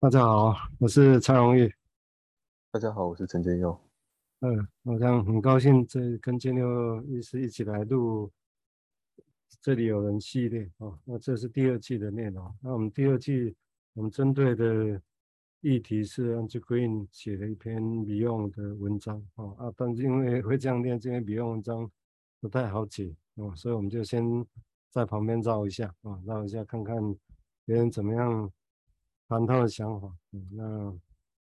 大家好，我是蔡荣玉。大家好，我是陈建佑。嗯，我想很高兴这跟建佑医师一起来录这里有人系列哦。那这是第二季的内容。那我们第二季我们针对的议题是 Andrew Green 写了一篇 Beyond 的文章哦啊，但是因为会这样念，这篇 Beyond 文章不太好解哦，所以我们就先在旁边绕一下啊，绕一下看看别人怎么样。谈他的想法，嗯，那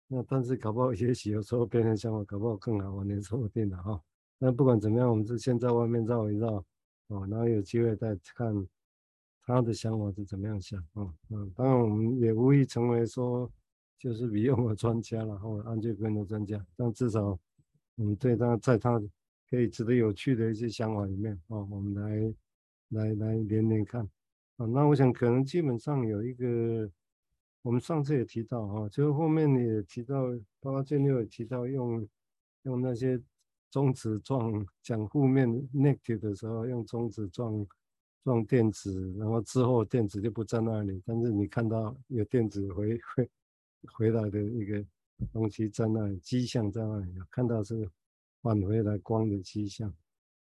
那但是搞不好也许有时候别人想法搞不好更好，我也说不定的哈。那不管怎么样，我们就先在外面绕一绕，哦，然后有机会再看他的想法是怎么样想，哦嗯。当然我们也无意成为说就是 Beyond 的专家了，或者 Andrew Green 的专家，但至少嗯，对他在他可以值得有趣的一些想法里面，哦，我们来来来连连看，啊，那我想可能基本上有一个。我们上次也提到哈，就是后面你也提到，包括建佑也提到用用那些中子状讲负面 negative 的时候，用中子状状电子，然后之后电子就不在那里，但是你看到有电子回回回来的一个东西在那里，迹象在那里，看到是返回来光的迹象。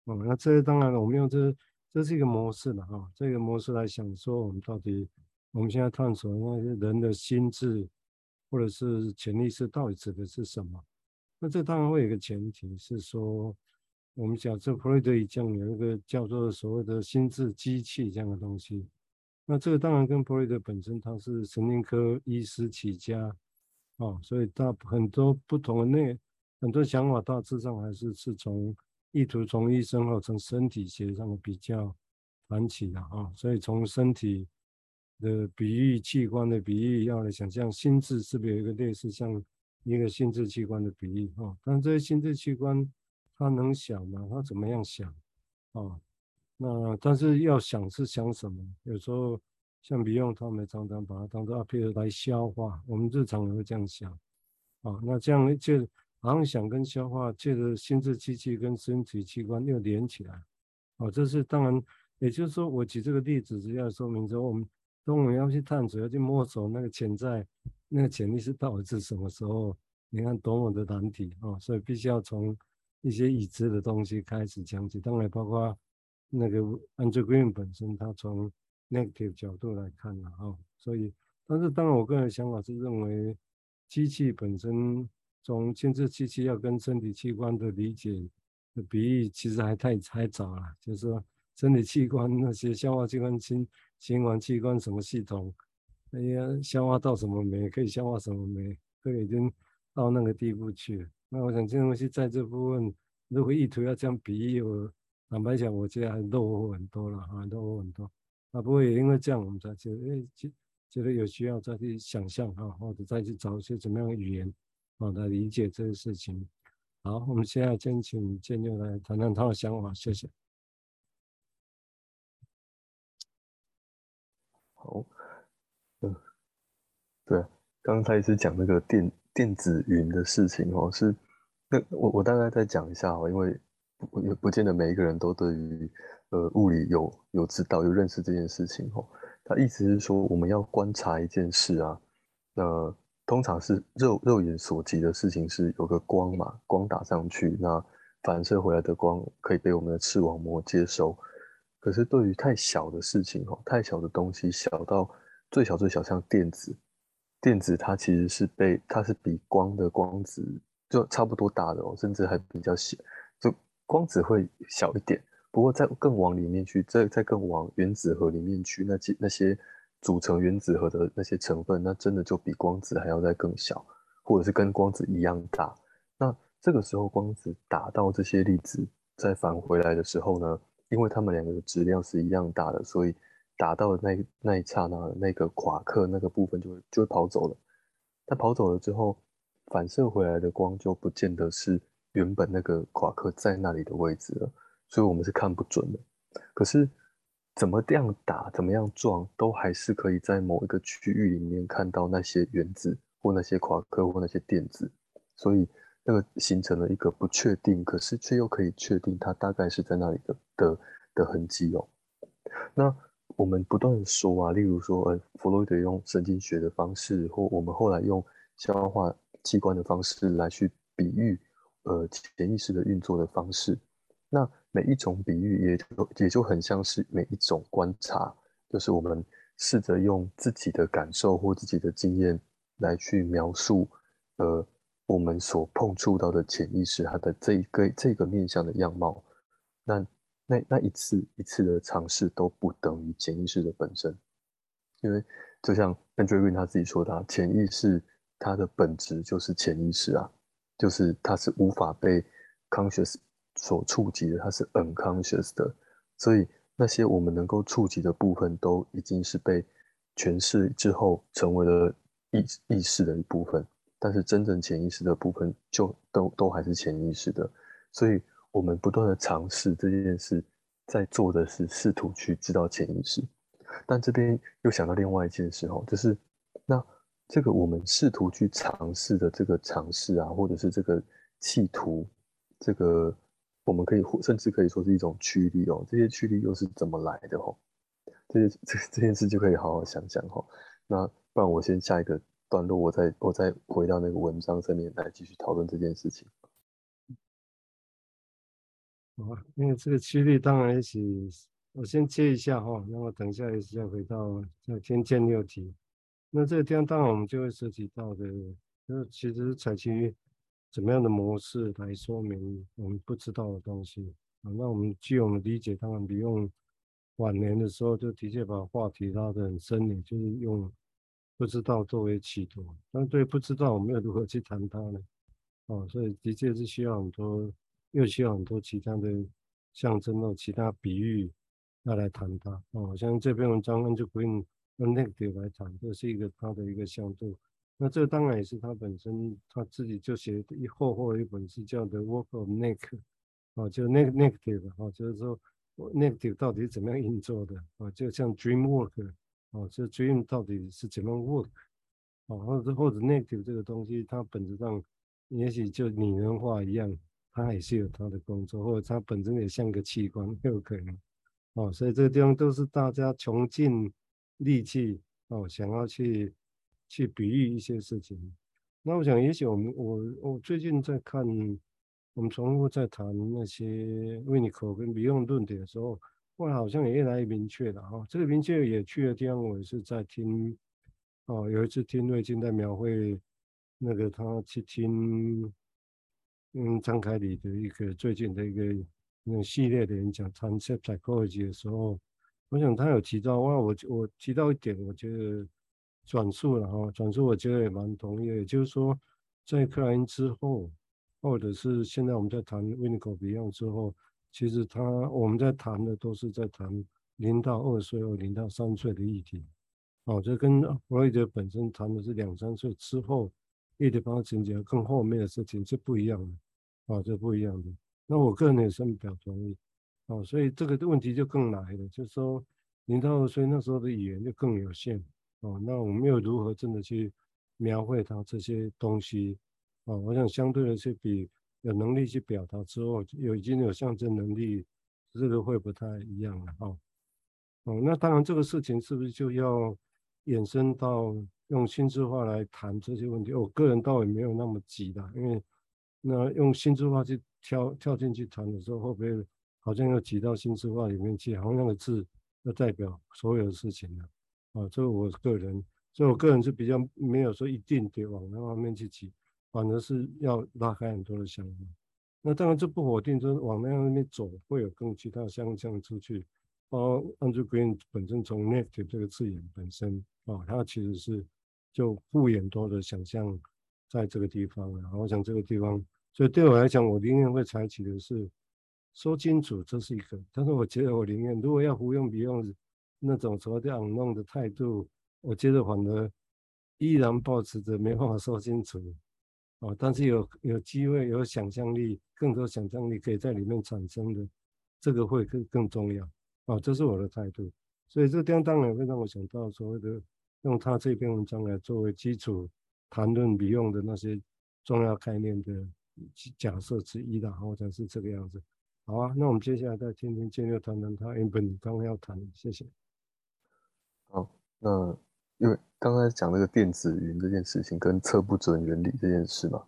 哦，那这当然了，我们用这这是一个模式了哈，这个模式来想说我们到底。我们现在探索那些人的心智，或者是潜意识，到底指的是什么？那这当然会有一个前提是说，我们讲这弗洛伊德已经有一个叫做所谓的心智机器这样的东西。那这个当然跟弗洛伊德本身他是神经科医师起家，哦，所以他很多不同的内很多想法大致上还是是从意图从医生或从身体学上比较谈起的啊，所以从身体。的比喻器官的比喻，要来想象心智是不是有一个类似像一个心智器官的比喻哦？但这些心智器官它能想吗？它怎么样想？哦，那但是要想是想什么？有时候像比用他们常常把它当做啊，譬如来消化，我们日常也会这样想。哦，那这样就好像想跟消化，借着心智机器跟身体器官又连起来。哦，这是当然，也就是说，我举这个例子是要说明说我们。当我们要去探索，要去摸索那个潜在、那个潜力是到底是什么时候？你看多么的难题啊、哦！所以必须要从一些已知的东西开始讲起。当然，包括那个 Andrew Green 本身，他从 negative 角度来看了啊、哦。所以，但是当然，我个人想法是认为，机器本身从心智机器要跟身体器官的理解的比喻，其实还太还早了。就是说，身体器官那些消化器官心。心管器官什么系统？哎呀，消化到什么酶可以消化什么酶，都已经到那个地步去了。那我想这东西在这部分，如果意图要这样比喻，我坦白讲，我觉得还落后很多了还，落后很多。啊，不过也因为这样，我们才觉得，哎，觉觉得有需要再去想象啊，或者再去找一些怎么样的语言啊来理解这个事情。好，我们现在先请建佑来谈谈他的想法，谢谢。好，嗯，对，刚才是讲那个电电子云的事情哦，是那我我大概再讲一下哦，因为不也不见得每一个人都对于呃物理有有知道有认识这件事情哦。他意思是说，我们要观察一件事啊，那通常是肉肉眼所及的事情是有个光嘛，光打上去，那反射回来的光可以被我们的视网膜接收。可是对于太小的事情哦，太小的东西，小到最小最小，像电子，电子它其实是被它是比光的光子就差不多大的哦，甚至还比较小，就光子会小一点。不过再更往里面去，再再更往原子核里面去，那些那些组成原子核的那些成分，那真的就比光子还要再更小，或者是跟光子一样大。那这个时候光子打到这些粒子再返回来的时候呢？因为它们两个的质量是一样大的，所以打到的那那一刹那，那个夸克那个部分就会就会跑走了。它跑走了之后，反射回来的光就不见得是原本那个夸克在那里的位置了，所以我们是看不准的。可是怎么这样打，怎么样撞，都还是可以在某一个区域里面看到那些原子或那些夸克或那些电子，所以。那个形成了一个不确定，可是却又可以确定它大概是在那里的的的痕迹哦。那我们不断说啊，例如说，呃，弗洛伊德用神经学的方式，或我们后来用消化器官的方式来去比喻，呃，潜意识的运作的方式。那每一种比喻也就也就很像是每一种观察，就是我们试着用自己的感受或自己的经验来去描述，呃，我们所碰触到的潜意识它的这一个这个面向的样貌。那那那一次一次的尝试都不等于潜意识的本身，因为就像 Andrew Green 他自己说的，啊潜意识它的本质就是潜意识啊，就是它是无法被 conscious 所触及的，它是 unconscious 的，所以那些我们能够触及的部分都已经是被诠释之后成为了意意识的一部分，但是真正潜意识的部分就都都还是潜意识的，所以。我们不断的尝试这件事，在做的是试图去知道潜意识，但这边又想到另外一件事哦，就是那这个我们试图去尝试的这个尝试啊，或者是这个企图，这个我们可以甚至可以说是一种驱力哦，这些驱力又是怎么来的哦？这这这件事就可以好好想想哦。那不然我先下一个段落，我再我再回到那个文章上面来继续讨论这件事情。好，因为这个区域当然一起，我先接一下哈，然后等一下也是要回到再先见六题。那这个地方当然我们就会涉及到的，就其实采取怎么样的模式来说明我们不知道的东西啊。那我们据我们理解，当然比用晚年的时候就的确把话题拉得很深，也就是用不知道作为企图。但对不知道，我们要如何去谈它呢？哦，所以的确是需要很多。又需要很多其他的象征或其他比喻要来谈它哦，像这篇文章我们就不用用 negative 来谈，这是一个它的一个向度。那这当然也是他本身他自己就写一厚厚的一本书，叫 The Work of Neg 啊，就 neg negative 啊，就是说 negative 到底是怎么样运作的啊？就像 dream work 哦，这 dream 到底是怎么 work 哦？或者或者 native 这个东西，它本质上也许就拟人化一样。它也是有它的工作，或者它本身也像个器官，有可能哦。所以这个地方都是大家穷尽力气哦，想要去去比喻一些事情。那我想，也许我们我我最近在看，我们重复在谈那些维尼口跟比用论点的时候，后来好像也越来越明确了哈。这个明确也去的地方，我也是在听哦，有一次听瑞金在描绘那个他去听。嗯，张凯里的一个最近的一个那种系列的演讲，Concept Psychology 的时候，我想他有提到，哇，我我提到一点，我觉得转述了哈，转述我觉得也蛮同意，也就是说，在克莱因之后，或者是现在我们在谈 Winnicott Beyond 之后，其实他我们在谈的都是在谈零到二岁或零到三岁的议题，哦，这跟弗洛伊德本身谈的是两三岁之后，议题发展结更后面的事情是不一样的。啊，这不一样的。那我个人也深表同意。哦，所以这个问题就更来了，就是说零到二岁那时候的语言就更有限。哦，那我们又如何真的去描绘他这些东西？哦，我想相对的是比有能力去表达之后，有已经有象征能力，这个会不太一样了。哈，哦，那当然这个事情是不是就要衍生到用心智化来谈这些问题？我个人倒也没有那么急的，因为。那用心智化去跳跳进去谈的时候，会不会好像要挤到心智化里面去？好像那个字要代表所有的事情呢？啊，这个我个人，所以我个人是比较没有说一定得往那方面去挤，反而是要拉开很多的想法。那当然这不否定，就是往那样那边走会有更其他相向出去。包括 Andrew Green 本身从 negative 这个字眼本身啊，它其实是就附眼多的想象在这个地方然后。我想这个地方。所以对我来讲，我宁愿会采取的是说清楚，这是一个。但是我觉得我宁愿，如果要胡用不用那种所谓的让弄的态度，我觉得反而依然保持着没办法说清楚。哦，但是有有机会有想象力，更多想象力可以在里面产生的，这个会更更重要。哦，这是我的态度。所以这当当然会让我想到所谓的用他这篇文章来作为基础谈论比用的那些重要概念的。假设之一的，好像是这个样子。好啊，那我们接下来再听听建六谈谈他原本刚刚要谈的，谢谢。好，那因为刚才讲那个电子云这件事情跟测不准原理这件事嘛，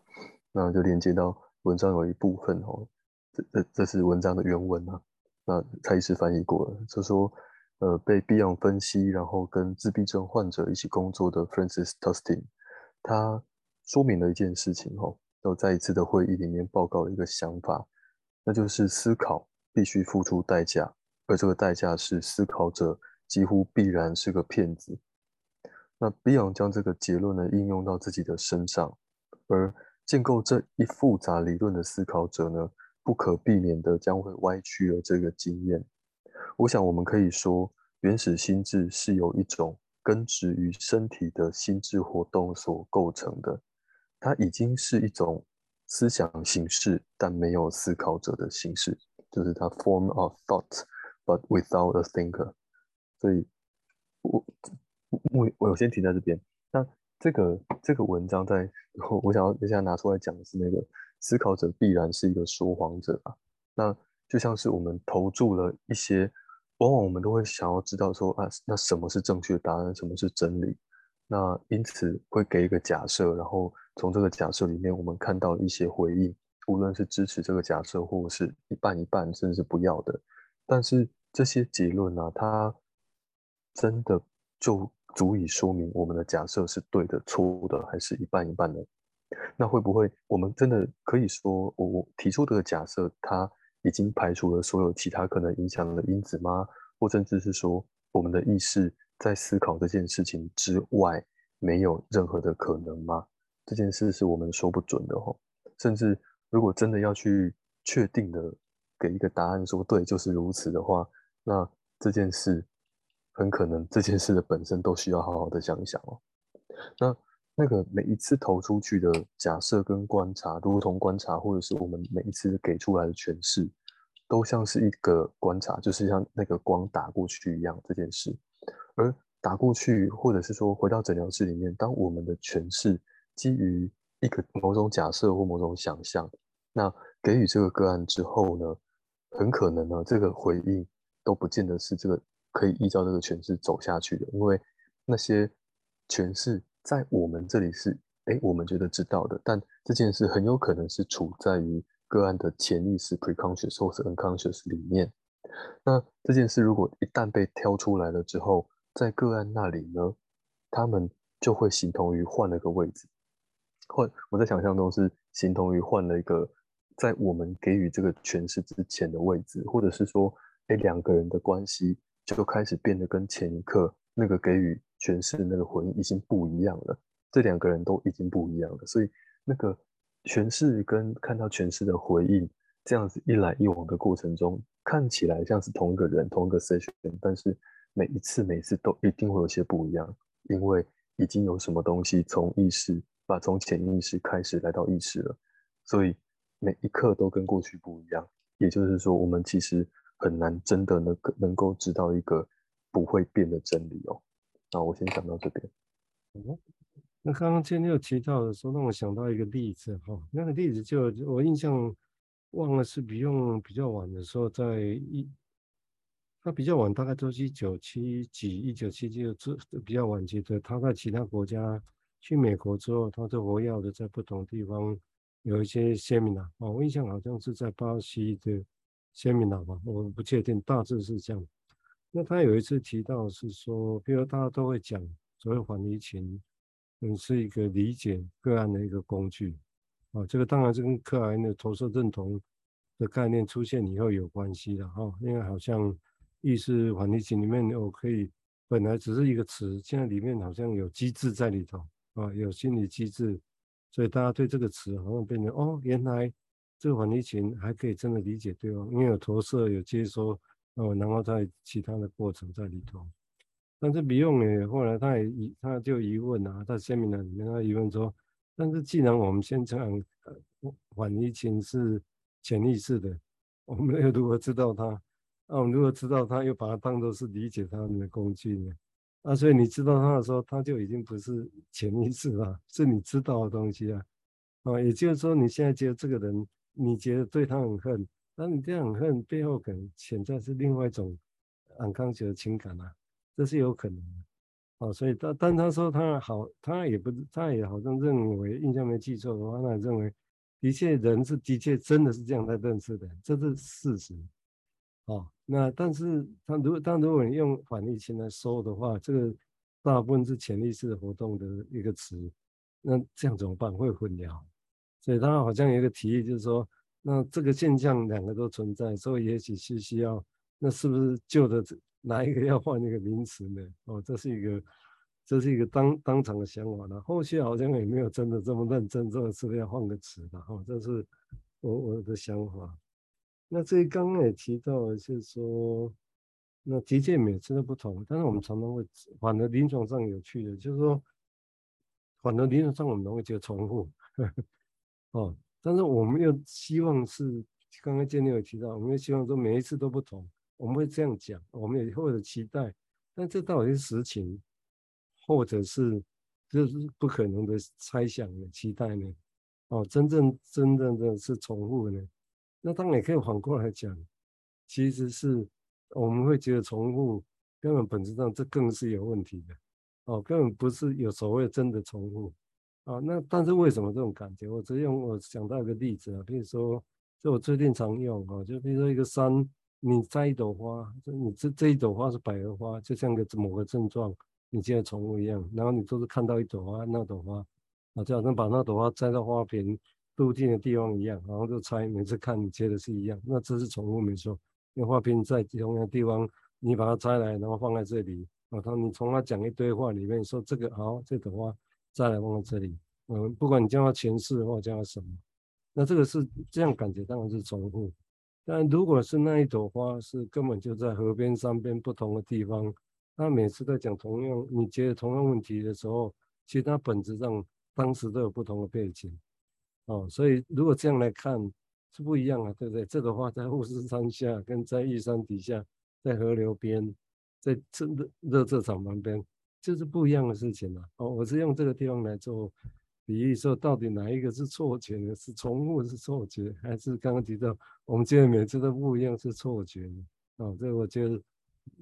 那就连接到文章有一部分哦，这这这是文章的原文啊，那蔡医师翻译过了，就说呃被 Beyond 分析，然后跟自闭症患者一起工作的 Francis Tustin，他说明了一件事情哦，然后在一次的会议里面报告了一个想法，那就是思考必须付出代价，而这个代价是思考者几乎必然是个骗子。那 Beyond 将这个结论呢应用到自己的身上，而建构这一复杂理论的思考者呢，不可避免的将会歪曲了这个经验。我想我们可以说，原始心智是由一种根植于身体的心智活动所构成的，它已经是一种思想形式，但没有思考者的形式，就是它 form of thought but without a thinker。所以，我我我有先停在这边。那这个这个文章在，我想要接下拿出来讲的是那个思考者必然是一个说谎者啊。那就像是我们投注了一些，往往我们都会想要知道说啊，那什么是正确的答案，什么是真理？那因此会给一个假设，然后从这个假设里面，我们看到一些回应，无论是支持这个假设，或是一半一半，甚至是不要的。但是这些结论呢，它真的就足以说明我们的假设是对的、错误的，还是一半一半的？那会不会我们真的可以说，我我提出这个假设，它已经排除了所有其他可能影响的因子吗？或甚至是说，我们的意识在思考这件事情之外，没有任何的可能吗？这件事是我们说不准的哦。甚至如果真的要去确定的给一个答案，说对就是如此的话，那这件事。很可能这件事的本身都需要好好的想一想哦。那那个每一次投出去的假设跟观察，如同观察，或者是我们每一次给出来的诠释，都像是一个观察，就是像那个光打过去一样这件事。而打过去，或者是说回到诊疗室里面，当我们的诠释基于一个某种假设或某种想象，那给予这个个案之后呢，很可能呢，这个回应都不见得是这个。可以依照这个诠释走下去的，因为那些诠释在我们这里是，哎，我们觉得知道的，但这件事很有可能是处在于个案的潜意识 （preconscious） 或是 unconscious 里面。那这件事如果一旦被挑出来了之后，在个案那里呢，他们就会形同于换了个位置，换我在想象中是形同于换了一个在我们给予这个诠释之前的位置，或者是说，哎，两个人的关系。就开始变得跟前一刻那个给予诠释的那个回应已经不一样了，这两个人都已经不一样了，所以那个诠释跟看到诠释的回应这样子一来一往的过程中，看起来像是同一个人同一个 session，但是每一次每次都一定会有些不一样，因为已经有什么东西从意识把从潜意识开始来到意识了，所以每一刻都跟过去不一样，也就是说我们其实。很难真的能能够知道一个不会变的真理哦。那我先讲到这边。嗯，那刚刚建六提到的时候，让我想到一个例子哈。那个例子就我印象忘了是比用比较晚的时候，在一他比较晚，大概都是一九七几、一九七几这比较晚期的。他在其他国家去美国之后，他就活跃的在不同地方有一些 seminar 啊。我印象好像是在巴西的。鲜明了吧？我不确定，大致是这样。那他有一次提到是说，比如大家都会讲，所谓缓离情，嗯，是一个理解个案的一个工具。啊，这个当然是跟克莱的投射认同的概念出现以后有关系的哈。因为好像意识缓离情里面，我可以本来只是一个词，现在里面好像有机制在里头啊，有心理机制，所以大家对这个词好像变成哦，原来。这个缓离情还可以真的理解对方，因为有投射、有接收，哦，然后在其他的过程在里头。但是不用呢，后来他也疑，他就疑问啊，在鲜明的里面他疑问说：但是既然我们先讲缓离情是潜意识的，我们又如何知道它？那、我们如何知道它，又把它当作是理解他们的工具呢？啊，所以你知道它的时候，它就已经不是潜意识了，是你知道的东西啊。啊，也就是说，你现在觉得这个人。你觉得对他很恨，那你这样很恨背后可能潜在是另外一种很抗拒的情感啊，这是有可能的。哦，所以他但他说他好，他也不他也好像认为，印象没记错的话，他认为的确人是的确真的是这样在认识的，这是事实。哦，那但是他如果但如果你用反义词来说的话，这个大部分是潜意识活动的一个词，那这样怎么办？会混淆。所以他好像有一个提议，就是说，那这个现象两个都存在，所以也许是需要，那是不是旧的哪一个要换一个名词呢？哦，这是一个，这是一个当当场的想法了。后续好像也没有真的这么认真，这个是不是要换个词的？哦，这是我我的想法。那这刚刚也提到，就是说，那的确每次都不同，但是我们常常会，反而临床上有趣的，就是说，反而临床上我们容易觉得重复。哦，但是我们又希望是刚刚建立有提到，我们又希望说每一次都不同，我们会这样讲，我们也会有期待，但这到底是实情，或者是这是不可能的猜想的期待呢？哦，真正真正的是重复呢？那当然也可以反过来讲，其实是我们会觉得重复，根本本质上这更是有问题的，哦，根本不是有所谓真的重复。啊，那但是为什么这种感觉？我只用我想到一个例子啊，比如说，就我最近常用啊，就比如说一个山，你摘一朵花，就你这这一朵花是百合花，就像个某个症状，你觉得重复一样，然后你就是看到一朵花，那朵花，啊，就好像把那朵花摘到花瓶镀金的地方一样，然后就猜，每次看你觉得是一样，那这是宠物没错，因为花瓶在同样的地方，你把它摘来，然后放在这里，啊，他你从他讲一堆话里面说这个好，这朵花。再来放到这里，嗯，不管你叫它前世或叫它什么，那这个是这样感觉当然是重复。但如果是那一朵花是根本就在河边、山边不同的地方，那每次在讲同样你觉得同样问题的时候，其实它本质上当时都有不同的背景，哦，所以如果这样来看是不一样啊，对不对？这朵花在富士山下，跟在玉山底下，在河流边，在热热热场旁边。就是不一样的事情了哦，我是用这个地方来做比喻，说到底哪一个是错觉呢？是重复是错觉，还是刚刚提到我们今天每次都不一样是错觉呢？哦，这我觉得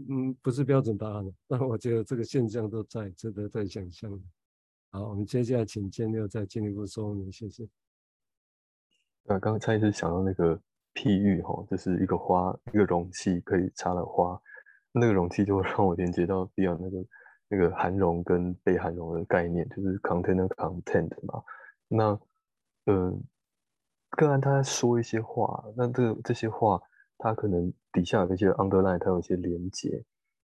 嗯不是标准答案，但我觉得这个现象都在值得再想象。好，我们接下来请建六再进一步说明，谢谢。呃，刚才一直想到那个譬喻哈，就是一个花一个容器可以插了花，那个容器就会让我连接到比较那个。那个含容跟被含容的概念，就是 container content 嘛。那，呃，个案他在说一些话，那这这些话，他可能底下有一些 underline，它有一些连接。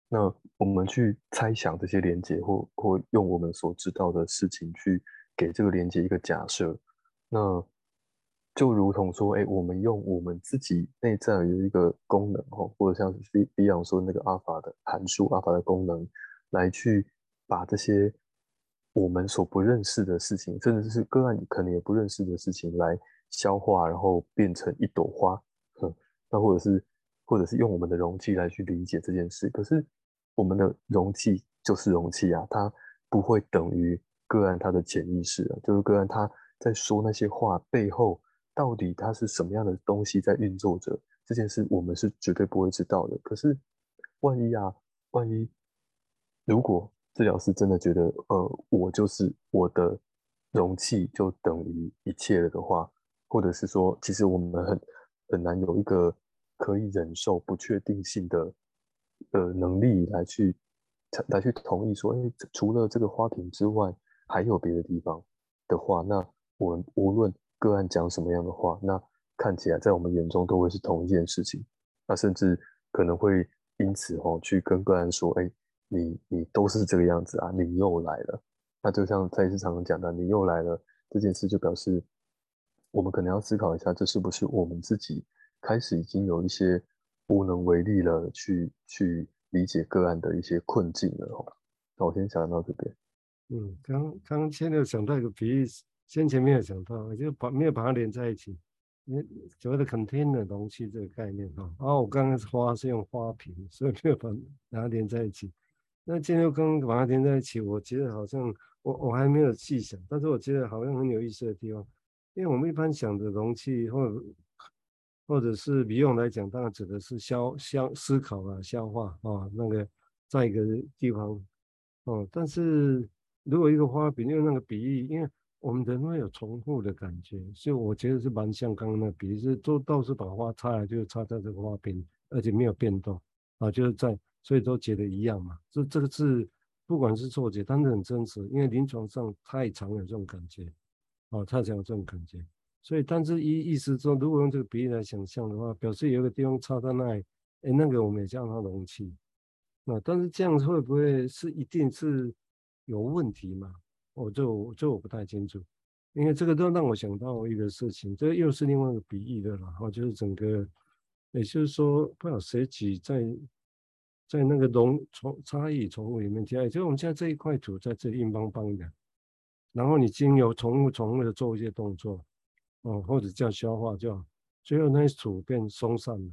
那我们去猜想这些连接，或或用我们所知道的事情去给这个连接一个假设。那就如同说，哎，我们用我们自己内在有一个功能，哦，或者像是 Beyond 说那个阿法的函数，阿法的功能。来去把这些我们所不认识的事情，甚至是个案可能也不认识的事情来消化，然后变成一朵花，哼，那或者是或者是用我们的容器来去理解这件事。可是我们的容器就是容器啊，它不会等于个案他的潜意识啊，就是个案他在说那些话背后到底它是什么样的东西在运作着这件事，我们是绝对不会知道的。可是万一啊，万一。如果治疗师真的觉得，呃，我就是我的容器就等于一切了的话，或者是说，其实我们很很难有一个可以忍受不确定性的呃能力来去来去同意说，哎，除了这个花瓶之外，还有别的地方的话，那我们无论个案讲什么样的话，那看起来在我们眼中都会是同一件事情，那甚至可能会因此哦去跟个案说，哎。你你都是这个样子啊！你又来了，那就像蔡医师常常讲的，你又来了这件事，就表示我们可能要思考一下，这是不是我们自己开始已经有一些无能为力了，去去理解个案的一些困境了哦。那我先讲到这边。嗯，刚刚现在想到一个比喻，先前没有想到，我就把没有把它连在一起。你所谓的 container 容器这个概念哈，然后我刚刚是花是用花瓶，所以没有把它连在一起。那建六刚把它连在一起，我觉得好像我我还没有细想，但是我觉得好像很有意思的地方，因为我们一般想的容器或或者是比用来讲，当然指的是消消思考啊、消化啊，那个在一个地方哦，但是如果一个花瓶用那个比喻，因为我们人会有重复的感觉，所以我觉得是蛮像刚刚那比喻，是都倒是把花插来，就插在这个花瓶，而且没有变动啊，就是在，所以都觉得一样嘛。这这个字不管是错觉，但是很真实，因为临床上太常有这种感觉，哦，太常有这种感觉。所以，但是意意思说，如果用这个比喻来想象的话，表示有个地方插在那里，哎，那个我们也叫它容器。那但是这样会不会是一定是有问题嘛？我就这我不太清楚，因为这个都让我想到一个事情，这又是另外一个比喻的了哈，就是整个，也就是说，不知道谁举在在那个农从差异宠物里面加，就我们现在这一块土在这硬邦邦的，然后你经由重物重物的做一些动作。哦，或者叫消化，叫最后那些土变松散了。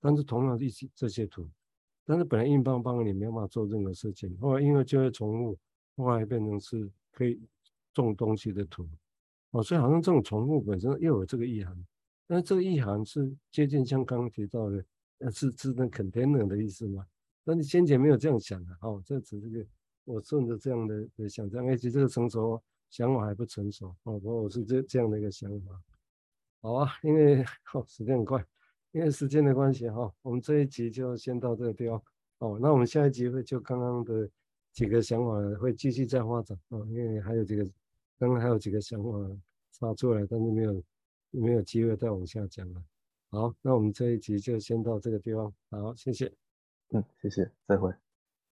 但是同样一些这些土，但是本来硬邦邦的，你没办法做任何事情。后来因为这些宠物，后来变成是可以种东西的土。哦，所以好像这种宠物本身又有这个意涵。但是这个意涵是接近像刚刚提到的，是是那 container 的意思吗？但是先前没有这样想的。哦，这只是个我顺着这样的的想象，而且这个成熟。想法还不成熟哦，不过我是这这样的一个想法。好啊，因为、哦、时间很快，因为时间的关系哈、哦，我们这一集就先到这个地方。哦，那我们下一集会就刚刚的几个想法会继续再发展哦，因为还有几个刚刚还有几个想法发出来，但是没有没有机会再往下讲了。好，那我们这一集就先到这个地方。好，谢谢。嗯，谢谢，再会。